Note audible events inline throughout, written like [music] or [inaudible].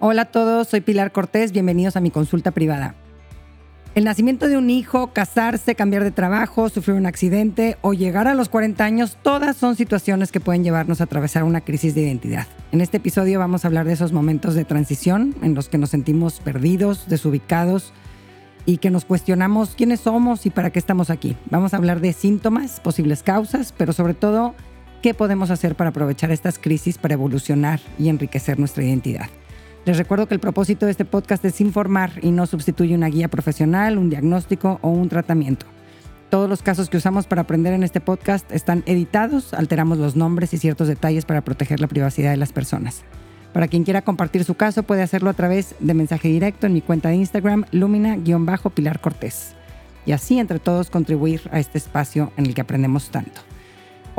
Hola a todos, soy Pilar Cortés, bienvenidos a mi consulta privada. El nacimiento de un hijo, casarse, cambiar de trabajo, sufrir un accidente o llegar a los 40 años, todas son situaciones que pueden llevarnos a atravesar una crisis de identidad. En este episodio vamos a hablar de esos momentos de transición en los que nos sentimos perdidos, desubicados y que nos cuestionamos quiénes somos y para qué estamos aquí. Vamos a hablar de síntomas, posibles causas, pero sobre todo qué podemos hacer para aprovechar estas crisis para evolucionar y enriquecer nuestra identidad. Les recuerdo que el propósito de este podcast es informar y no sustituye una guía profesional, un diagnóstico o un tratamiento. Todos los casos que usamos para aprender en este podcast están editados, alteramos los nombres y ciertos detalles para proteger la privacidad de las personas. Para quien quiera compartir su caso puede hacerlo a través de mensaje directo en mi cuenta de Instagram, lumina-pilar Cortés. Y así entre todos contribuir a este espacio en el que aprendemos tanto.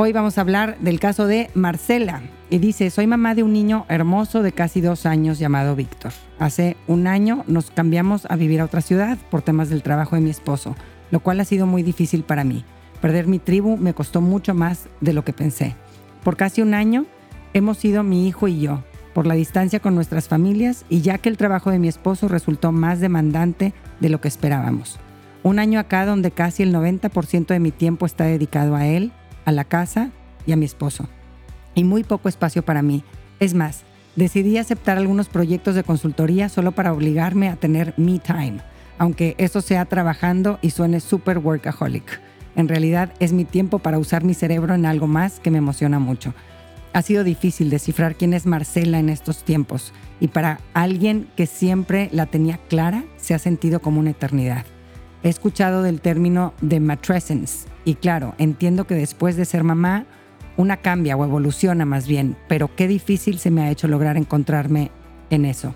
Hoy vamos a hablar del caso de Marcela. Y dice, soy mamá de un niño hermoso de casi dos años llamado Víctor. Hace un año nos cambiamos a vivir a otra ciudad por temas del trabajo de mi esposo, lo cual ha sido muy difícil para mí. Perder mi tribu me costó mucho más de lo que pensé. Por casi un año hemos sido mi hijo y yo, por la distancia con nuestras familias y ya que el trabajo de mi esposo resultó más demandante de lo que esperábamos. Un año acá donde casi el 90% de mi tiempo está dedicado a él a la casa y a mi esposo. Y muy poco espacio para mí. Es más, decidí aceptar algunos proyectos de consultoría solo para obligarme a tener me time, aunque eso sea trabajando y suene super workaholic. En realidad es mi tiempo para usar mi cerebro en algo más que me emociona mucho. Ha sido difícil descifrar quién es Marcela en estos tiempos y para alguien que siempre la tenía clara se ha sentido como una eternidad. He escuchado del término de matrescence y claro, entiendo que después de ser mamá, una cambia o evoluciona más bien, pero qué difícil se me ha hecho lograr encontrarme en eso.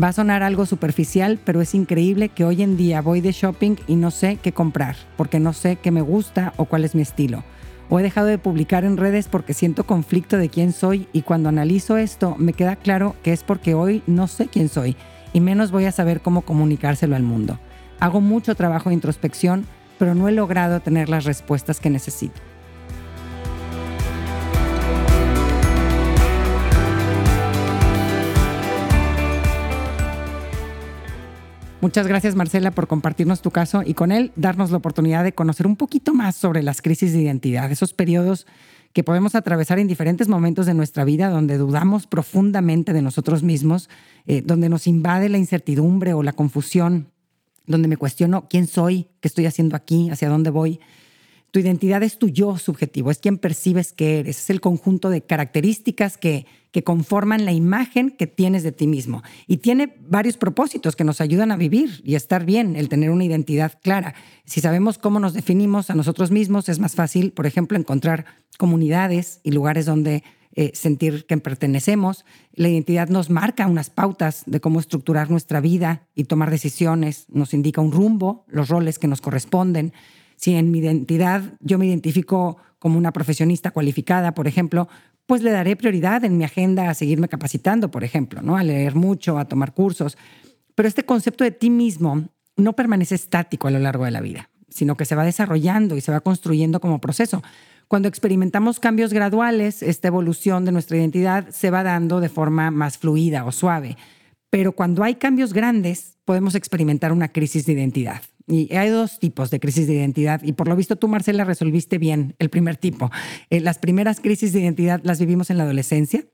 Va a sonar algo superficial, pero es increíble que hoy en día voy de shopping y no sé qué comprar, porque no sé qué me gusta o cuál es mi estilo. O he dejado de publicar en redes porque siento conflicto de quién soy y cuando analizo esto me queda claro que es porque hoy no sé quién soy y menos voy a saber cómo comunicárselo al mundo. Hago mucho trabajo de introspección, pero no he logrado tener las respuestas que necesito. Muchas gracias Marcela por compartirnos tu caso y con él darnos la oportunidad de conocer un poquito más sobre las crisis de identidad, esos periodos que podemos atravesar en diferentes momentos de nuestra vida donde dudamos profundamente de nosotros mismos, eh, donde nos invade la incertidumbre o la confusión, donde me cuestiono quién soy, qué estoy haciendo aquí, hacia dónde voy. Tu identidad es tu yo subjetivo, es quien percibes que eres, es el conjunto de características que, que conforman la imagen que tienes de ti mismo. Y tiene varios propósitos que nos ayudan a vivir y estar bien, el tener una identidad clara. Si sabemos cómo nos definimos a nosotros mismos, es más fácil, por ejemplo, encontrar comunidades y lugares donde eh, sentir que pertenecemos. La identidad nos marca unas pautas de cómo estructurar nuestra vida y tomar decisiones, nos indica un rumbo, los roles que nos corresponden. Si en mi identidad yo me identifico como una profesionista cualificada, por ejemplo, pues le daré prioridad en mi agenda a seguirme capacitando, por ejemplo, ¿no? a leer mucho, a tomar cursos. Pero este concepto de ti mismo no permanece estático a lo largo de la vida, sino que se va desarrollando y se va construyendo como proceso. Cuando experimentamos cambios graduales, esta evolución de nuestra identidad se va dando de forma más fluida o suave. Pero cuando hay cambios grandes, podemos experimentar una crisis de identidad. Y hay dos tipos de crisis de identidad. Y por lo visto tú, Marcela, resolviste bien el primer tipo. Eh, las primeras crisis de identidad las vivimos en la adolescencia.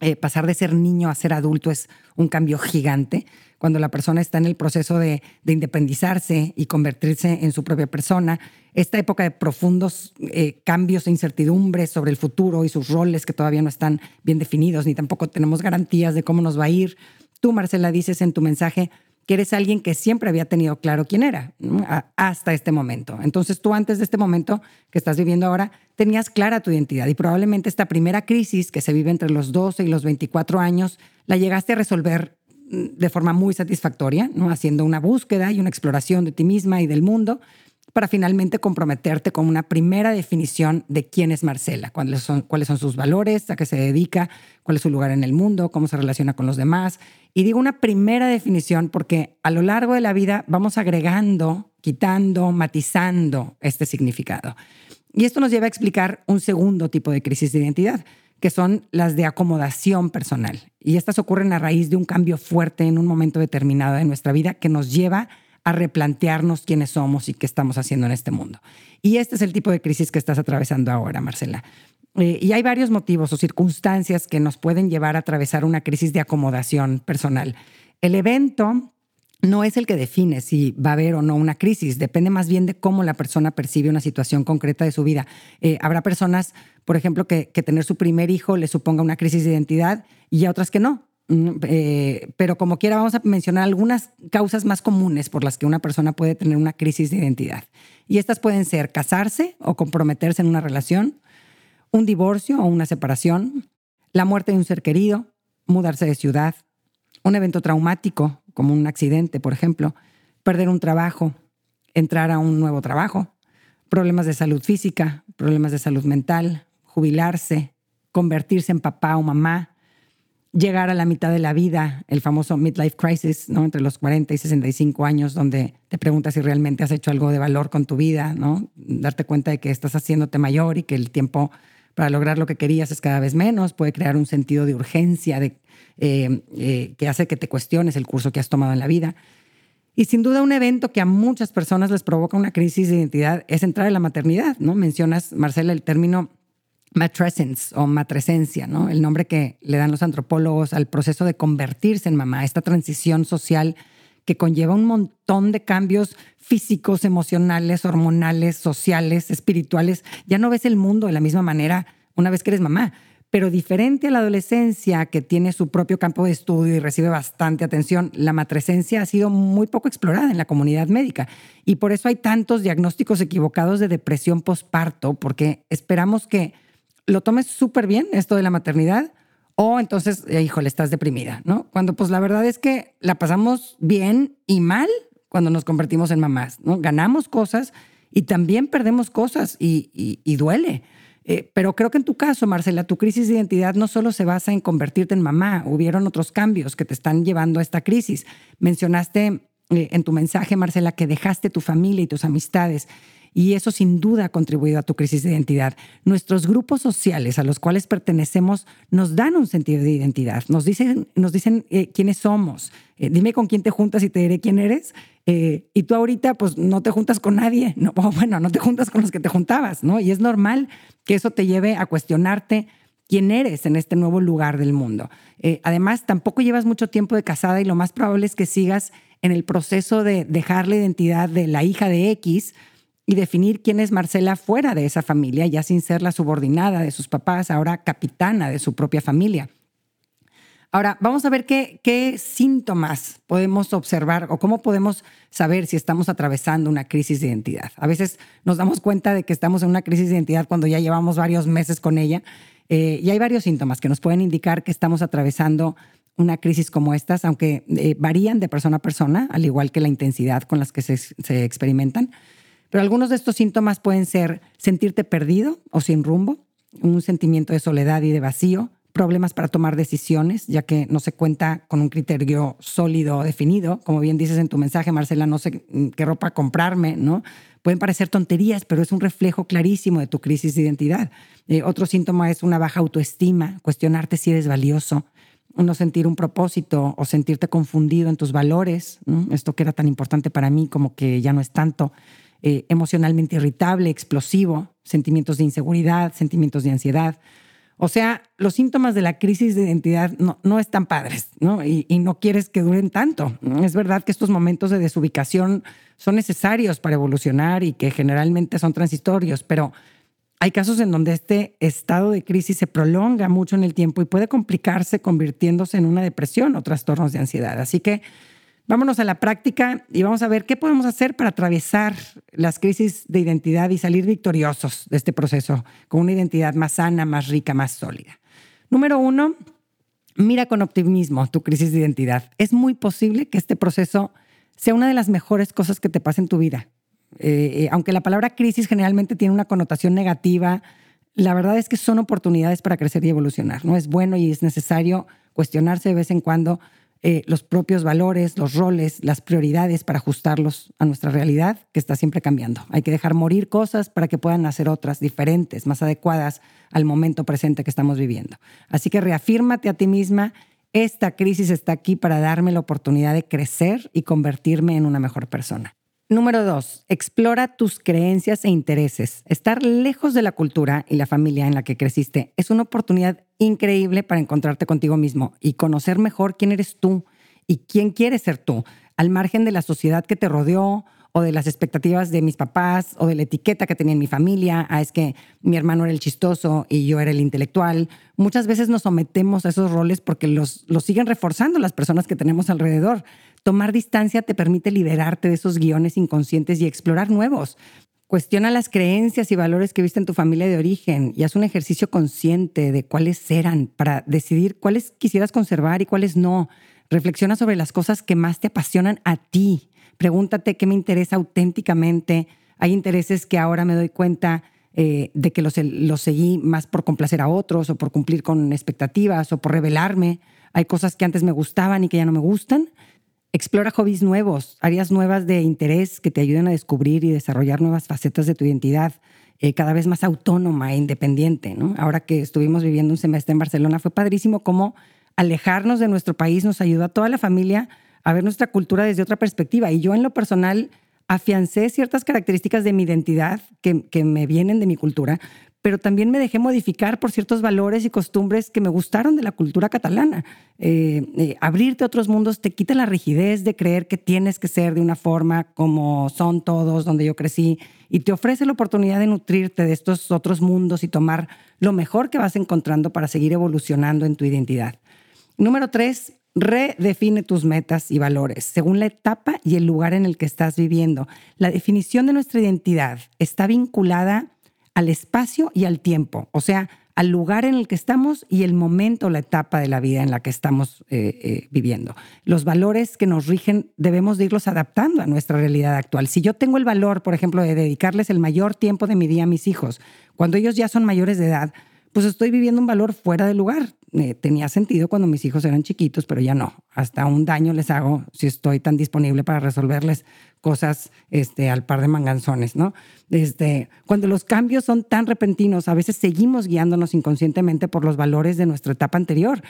Eh, pasar de ser niño a ser adulto es un cambio gigante cuando la persona está en el proceso de, independizarse y convertirse en su propia persona, esta época de profundos eh, cambios e incertidumbres sobre el futuro y sus roles que todavía no están bien definidos, ni tampoco tenemos garantías de cómo nos va a ir. Tú, Marcela, dices en tu mensaje que eres alguien que siempre había tenido claro quién era hasta este momento. Entonces tú antes de este momento que estás viviendo ahora, tenías clara tu identidad y probablemente esta primera crisis que se vive entre los 12 y los 24 años, la llegaste a resolver de forma muy satisfactoria, ¿no? haciendo una búsqueda y una exploración de ti misma y del mundo para finalmente comprometerte con una primera definición de quién es Marcela, cuáles son, cuáles son sus valores, a qué se dedica, cuál es su lugar en el mundo, cómo se relaciona con los demás. Y digo una primera definición porque a lo largo de la vida vamos agregando, quitando, matizando este significado. Y esto nos lleva a explicar un segundo tipo de crisis de identidad, que son las de acomodación personal. Y estas ocurren a raíz de un cambio fuerte en un momento determinado de nuestra vida que nos lleva a replantearnos quiénes somos y qué estamos haciendo en este mundo. Y este es el tipo de crisis que estás atravesando ahora, Marcela. Eh, y hay varios motivos o circunstancias que nos pueden llevar a atravesar una crisis de acomodación personal. El evento no es el que define si va a haber o no una crisis, depende más bien de cómo la persona percibe una situación concreta de su vida. Eh, habrá personas, por ejemplo, que, tener su primer hijo le suponga una crisis de identidad y otras que no. Mm, eh, pero como quiera, vamos a mencionar algunas causas más comunes por las que una persona puede tener una crisis de identidad. Y estas pueden ser casarse o comprometerse en una relación, un divorcio o una separación, la muerte de un ser querido, mudarse de ciudad, un evento traumático como un accidente, por ejemplo, perder un trabajo, entrar a un nuevo trabajo, problemas de salud física, problemas de salud mental, jubilarse, convertirse en papá o mamá, llegar a la mitad de la vida, el famoso midlife crisis, ¿no? entre los 40 y 65 años, donde te preguntas si realmente has hecho algo de valor con tu vida, ¿no? darte cuenta de que estás haciéndote mayor y que el tiempo para lograr lo que querías es cada vez menos, puede crear un sentido de urgencia de, eh, eh, que hace que te cuestiones el curso que has tomado en la vida. Y sin duda un evento que a muchas personas les provoca una crisis de identidad es entrar en la maternidad, ¿no? Mencionas, Marcela, el término matrescence o matresencia, ¿no? El nombre que le dan los antropólogos al proceso de convertirse en mamá, esta transición social que conlleva un montón de cambios físicos, emocionales, hormonales, sociales, espirituales. Ya no ves el mundo de la misma manera una vez que eres mamá, pero diferente a la adolescencia que tiene su propio campo de estudio y recibe bastante atención, la matresencia ha sido muy poco explorada en la comunidad médica y por eso hay tantos diagnósticos equivocados de depresión postparto, porque esperamos que lo tomes súper bien esto de la maternidad o entonces, eh, híjole, estás deprimida, ¿no? Cuando pues la verdad es que la pasamos bien y mal cuando nos convertimos en mamás, ¿no? Ganamos cosas y también perdemos cosas y, duele. Eh, pero creo que en tu caso, Marcela, tu crisis de identidad no solo se basa en convertirte en mamá, hubieron otros cambios que te están llevando a esta crisis. Mencionaste eh, en tu mensaje, Marcela, que dejaste tu familia y tus amistades y eso sin duda ha contribuido a tu crisis de identidad. Nuestros grupos sociales a los cuales pertenecemos nos dan un sentido de identidad, nos dicen, nos dicen eh, quiénes somos. Eh, dime con quién te juntas y te diré quién eres. Eh, y tú ahorita pues no te juntas con nadie, [laughs] no, bueno, no te juntas con los que te juntabas, ¿no? Y es normal que eso te lleve a cuestionarte quién eres en este nuevo lugar del mundo. además, tampoco llevas mucho tiempo de casada y lo más probable es que sigas en el proceso de dejar la identidad de la hija de X y definir quién es Marcela fuera de esa familia, ya sin ser la subordinada de sus papás, ahora capitana de su propia familia. Ahora, vamos a ver qué, síntomas podemos observar o cómo podemos saber si estamos atravesando una crisis de identidad. A veces nos damos cuenta de que estamos en una crisis de identidad cuando ya llevamos varios meses con ella eh, y hay varios síntomas que nos pueden indicar que estamos atravesando una crisis como estas, aunque eh, varían de persona a persona, al igual que la intensidad con las que se, se experimentan. Pero algunos de estos síntomas pueden ser sentirte perdido o sin rumbo, un sentimiento de soledad y de vacío, problemas para tomar decisiones, ya que no se cuenta con un criterio sólido o definido. Como bien dices en tu mensaje, Marcela, no sé qué ropa comprarme, ¿no? Pueden parecer tonterías, pero es un reflejo clarísimo de tu crisis de identidad. Eh, otro síntoma es una baja autoestima, cuestionarte si eres valioso, no sentir un propósito o sentirte confundido en tus valores. Esto que era tan importante para mí como que ya no es tanto. Eh, emocionalmente irritable, explosivo, sentimientos de inseguridad, sentimientos de ansiedad. O sea, los síntomas de la crisis de identidad no, no están padres, ¿no? Y, no quieres que duren tanto. Es verdad que estos momentos de desubicación son necesarios para evolucionar y que generalmente son transitorios, pero hay casos en donde este estado de crisis se prolonga mucho en el tiempo y puede complicarse convirtiéndose en una depresión o trastornos de ansiedad. Así que Vámonos a la práctica y vamos a ver qué podemos hacer para atravesar las crisis de identidad y salir victoriosos de este proceso con una identidad más sana, más rica, más sólida. Número uno, mira con optimismo tu crisis de identidad. Es muy posible que este proceso sea una de las mejores cosas que te pase en tu vida. Eh, eh, aunque la palabra crisis generalmente tiene una connotación negativa, la verdad es que son oportunidades para crecer y evolucionar. No es bueno y es necesario cuestionarse de vez en cuando eh, los propios valores, los roles, las prioridades para ajustarlos a nuestra realidad que está siempre cambiando. Hay que dejar morir cosas para que puedan nacer otras diferentes, más adecuadas al momento presente que estamos viviendo. Así que reafírmate a ti misma, esta crisis está aquí para darme la oportunidad de crecer y convertirme en una mejor persona. Número dos, explora tus creencias e intereses. Estar lejos de la cultura y la familia en la que creciste es una oportunidad increíble para encontrarte contigo mismo y conocer mejor quién eres tú y quién quieres ser tú, al margen de la sociedad que te rodeó o de las expectativas de mis papás o de la etiqueta que tenía en mi familia. Ah, es que mi hermano era el chistoso y yo era el intelectual. Muchas veces nos sometemos a esos roles porque los, los siguen reforzando las personas que tenemos alrededor. Tomar distancia te permite liberarte de esos guiones inconscientes y explorar nuevos. Cuestiona las creencias y valores que viste en tu familia de origen y haz un ejercicio consciente de cuáles eran para decidir cuáles quisieras conservar y cuáles no. Reflexiona sobre las cosas que más te apasionan a ti. Pregúntate qué me interesa auténticamente. Hay intereses que ahora me doy cuenta eh, de que los, los seguí más por complacer a otros o por cumplir con expectativas o por revelarme. Hay cosas que antes me gustaban y que ya no me gustan. Explora hobbies nuevos, áreas nuevas de interés que te ayuden a descubrir y desarrollar nuevas facetas de tu identidad, eh, cada vez más autónoma e independiente. Ahora que estuvimos viviendo un semestre en Barcelona, fue padrísimo cómo alejarnos de nuestro país nos ayudó a toda la familia a ver nuestra cultura desde otra perspectiva. Y yo en lo personal afiancé ciertas características de mi identidad que, que me vienen de mi cultura, pero también me dejé modificar por ciertos valores y costumbres que me gustaron de la cultura catalana. Eh, eh, abrirte a otros mundos te quita la rigidez de creer que tienes que ser de una forma como son todos, donde yo crecí, y te ofrece la oportunidad de nutrirte de estos otros mundos y tomar lo mejor que vas encontrando para seguir evolucionando en tu identidad. Número tres, redefine tus metas y valores según la etapa y el lugar en el que estás viviendo. La definición de nuestra identidad está vinculada al espacio y al tiempo, o sea, al lugar en el que estamos y el momento, la etapa de la vida en la que estamos eh, eh, viviendo. Los valores que nos rigen debemos de irlos adaptando a nuestra realidad actual. Si yo tengo el valor, por ejemplo, de dedicarles el mayor tiempo de mi día a mis hijos, cuando ellos ya son mayores de edad, pues estoy viviendo un valor fuera de lugar. Eh, tenía sentido cuando mis hijos eran chiquitos, pero ya no. Hasta un daño les hago si estoy tan disponible para resolverles cosas este, al par de manganzones, ¿no? Este, cuando los cambios son tan repentinos, a veces seguimos guiándonos inconscientemente por los valores de nuestra etapa anterior.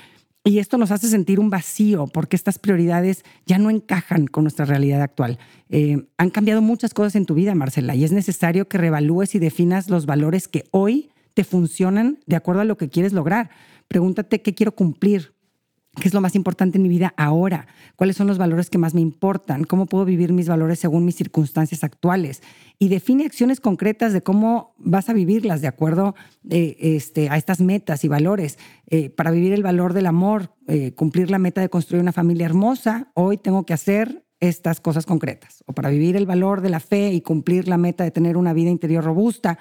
Y esto nos hace sentir un vacío porque estas prioridades ya no encajan con nuestra realidad actual. Eh, han cambiado muchas cosas en tu vida, Marcela, y es necesario que revalúes y definas los valores que hoy te funcionan de acuerdo a lo que quieres lograr. Pregúntate qué quiero cumplir, qué es lo más importante en mi vida ahora, cuáles son los valores que más me importan, cómo puedo vivir mis valores según mis circunstancias actuales y define acciones concretas de cómo vas a vivirlas de acuerdo eh, este, a estas metas y valores. Eh, para vivir el valor del amor, eh, cumplir la meta de construir una familia hermosa, hoy tengo que hacer estas cosas concretas. O para vivir el valor de la fe y cumplir la meta de tener una vida interior robusta,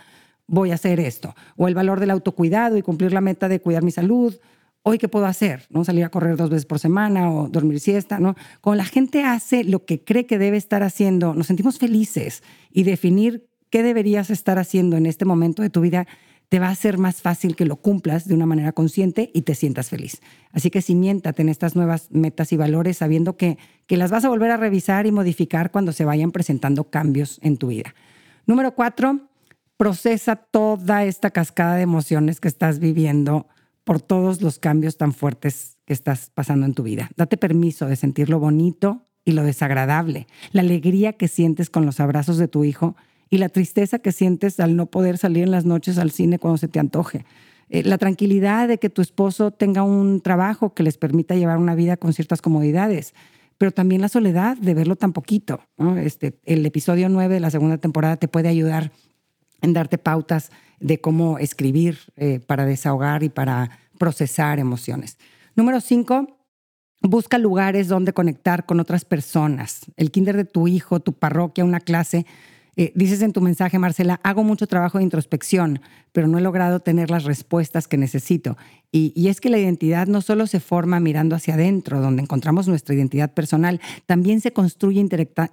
voy a hacer esto. O el valor del autocuidado y cumplir la meta de cuidar mi salud. Hoy, ¿qué puedo hacer? ¿No? Salir a correr dos veces por semana o dormir siesta, ¿no? Cuando la gente hace lo que cree que debe estar haciendo, nos sentimos felices y definir qué deberías estar haciendo en este momento de tu vida te va a ser más fácil que lo cumplas de una manera consciente y te sientas feliz. Así que cimiéntate en estas nuevas metas y valores sabiendo que, que las vas a volver a revisar y modificar cuando se vayan presentando cambios en tu vida. Número cuatro, procesa toda esta cascada de emociones que estás viviendo por todos los cambios tan fuertes que estás pasando en tu vida. Date permiso de sentir lo bonito y lo desagradable, la alegría que sientes con los abrazos de tu hijo y la tristeza que sientes al no poder salir en las noches al cine cuando se te antoje. Eh, la tranquilidad de que tu esposo tenga un trabajo que les permita llevar una vida con ciertas comodidades, pero también la soledad de verlo tan poquito. Este, el episodio 9 de la segunda temporada te puede ayudar en darte pautas de cómo escribir eh, para desahogar y para procesar emociones. Número cinco, busca lugares donde conectar con otras personas. El kinder de tu hijo, tu parroquia, una clase. Eh, dices en tu mensaje, Marcela, hago mucho trabajo de introspección, pero no he logrado tener las respuestas que necesito. Y, es que la identidad no solo se forma mirando hacia adentro, donde encontramos nuestra identidad personal, también se construye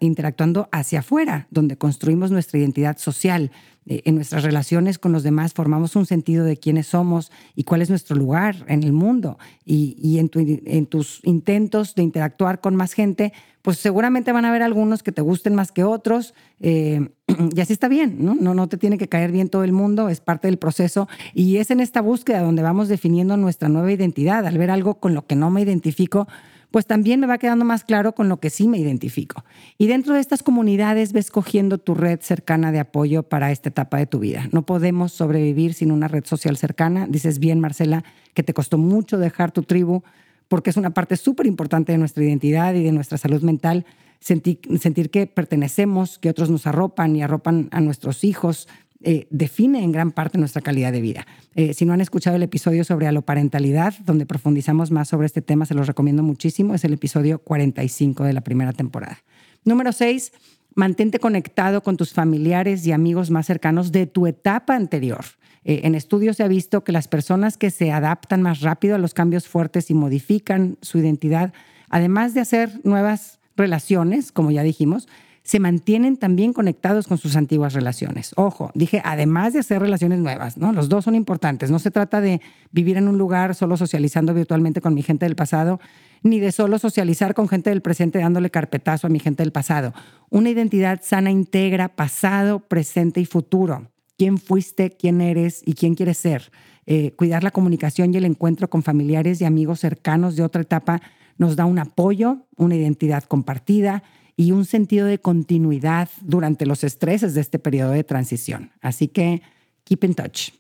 interactuando hacia afuera, donde construimos nuestra identidad social. Eh, en nuestras relaciones con los demás formamos un sentido de quiénes somos y cuál es nuestro lugar en el mundo. Y, en, tus intentos de interactuar con más gente, pues seguramente van a haber algunos que te gusten más que otros, eh, [clears throat] y así está bien, ¿no? ¿no? Te tiene que caer bien todo el mundo, es parte del proceso, y es en esta búsqueda donde vamos definiendo nuestra nueva identidad. Al ver algo con lo que no me identifico, pues también me va quedando más claro con lo que sí me identifico. Y dentro de estas comunidades ves cogiendo tu red cercana de apoyo para esta etapa de tu vida. No podemos sobrevivir sin una red social cercana. Dices bien, Marcela, que te costó mucho dejar tu tribu, porque es una parte súper importante de nuestra identidad y de nuestra salud mental. Sentir, sentir, que pertenecemos, que otros nos arropan y arropan a nuestros hijos, eh, define en gran parte nuestra calidad de vida. Eh, si no han escuchado el episodio sobre aloparentalidad, donde profundizamos más sobre este tema, se los recomiendo muchísimo. Es el episodio 45 de la primera temporada. Número 6. Mantente conectado con tus familiares y amigos más cercanos de tu etapa anterior. Eh, en estudios se ha visto que las personas que se adaptan más rápido a los cambios fuertes y modifican su identidad, además de hacer nuevas relaciones, como ya dijimos, se mantienen también conectados con sus antiguas relaciones. Ojo, dije, además de hacer relaciones nuevas, ¿no? Los dos son importantes. No se trata de vivir en un lugar solo socializando virtualmente con mi gente del pasado, ni de solo socializar con gente del presente dándole carpetazo a mi gente del pasado. Una identidad sana integra pasado, presente y futuro quién fuiste, quién eres y quién quieres ser. Eh, cuidar la comunicación y el encuentro con familiares y amigos cercanos de otra etapa nos da un apoyo, una identidad compartida y un sentido de continuidad durante los estreses de este periodo de transición. Así que keep in touch.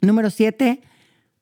Número siete,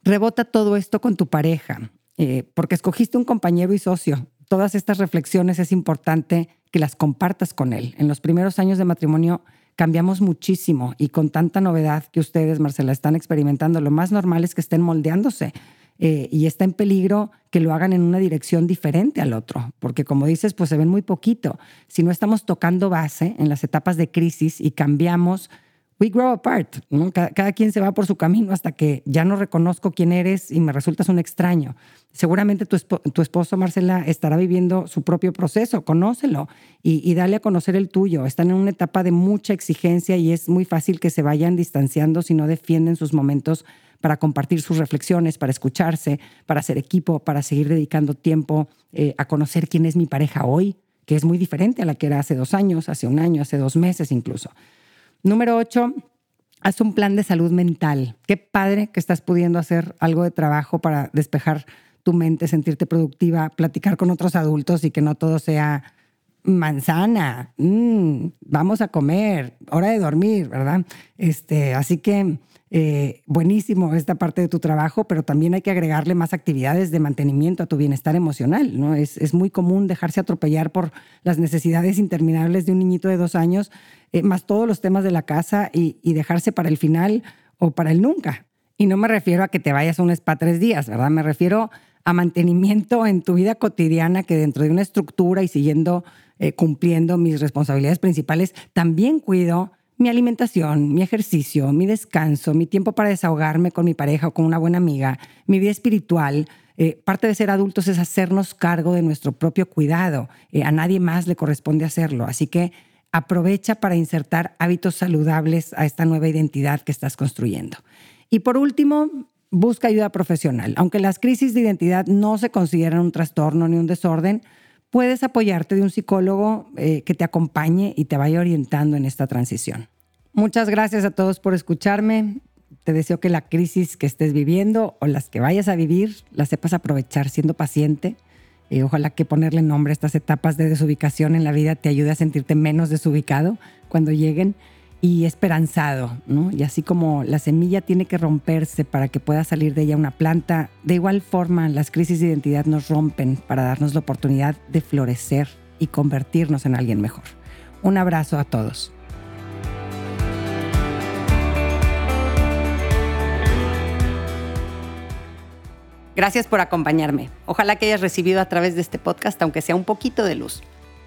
rebota todo esto con tu pareja, eh, porque escogiste un compañero y socio. Todas estas reflexiones es importante que las compartas con él. En los primeros años de matrimonio cambiamos muchísimo y con tanta novedad que ustedes, Marcela, están experimentando, lo más normal es que estén moldeándose. Eh, y está en peligro que lo hagan en una dirección diferente al otro, porque como dices, pues se ven muy poquito. Si no estamos tocando base en las etapas de crisis y cambiamos, we grow apart. Cada, quien se va por su camino hasta que ya no reconozco quién eres y me resultas un extraño. Seguramente tu, esposo, Marcela, estará viviendo su propio proceso. Conócelo y, y, dale a conocer el tuyo. Están en una etapa de mucha exigencia y es muy fácil que se vayan distanciando si no defienden sus momentos para compartir sus reflexiones, para escucharse, para hacer equipo, para seguir dedicando tiempo eh, a conocer quién es mi pareja hoy, que es muy diferente a la que era hace dos años, hace un año, hace dos meses incluso. Número ocho, haz un plan de salud mental. Qué padre que estás pudiendo hacer algo de trabajo para despejar tu mente, sentirte productiva, platicar con otros adultos y que no todo sea manzana, mm, vamos a comer, hora de dormir, ¿verdad? Este, así que eh, buenísimo esta parte de tu trabajo, pero también hay que agregarle más actividades de mantenimiento a tu bienestar emocional. ¿no? Es, es muy común dejarse atropellar por las necesidades interminables de un niñito de dos años, eh, más todos los temas de la casa y, dejarse para el final o para el nunca. Y no me refiero a que te vayas a un spa tres días, ¿verdad? Me refiero a mantenimiento en tu vida cotidiana que dentro de una estructura y siguiendo eh, cumpliendo mis responsabilidades principales, también cuido mi alimentación, mi ejercicio, mi descanso, mi tiempo para desahogarme con mi pareja o con una buena amiga, mi vida espiritual. Eh, parte de ser adultos es hacernos cargo de nuestro propio cuidado. Eh, a nadie más le corresponde hacerlo. Así que aprovecha para insertar hábitos saludables a esta nueva identidad que estás construyendo. Y por último, busca ayuda profesional. Aunque las crisis de identidad no se consideran un trastorno ni un desorden, puedes apoyarte de un psicólogo eh, que te acompañe y te vaya orientando en esta transición. Muchas gracias a todos por escucharme. Te deseo que la crisis que estés viviendo o las que vayas a vivir las sepas aprovechar siendo paciente. y ojalá que ponerle nombre a estas etapas de desubicación en la vida te ayude a sentirte menos desubicado cuando lleguen y esperanzado, ¿no? Y así como la semilla tiene que romperse para que pueda salir de ella una planta, de igual forma las crisis de identidad nos rompen para darnos la oportunidad de florecer y convertirnos en alguien mejor. Un abrazo a todos. Gracias por acompañarme. Ojalá que hayas recibido a través de este podcast, aunque sea un poquito de luz.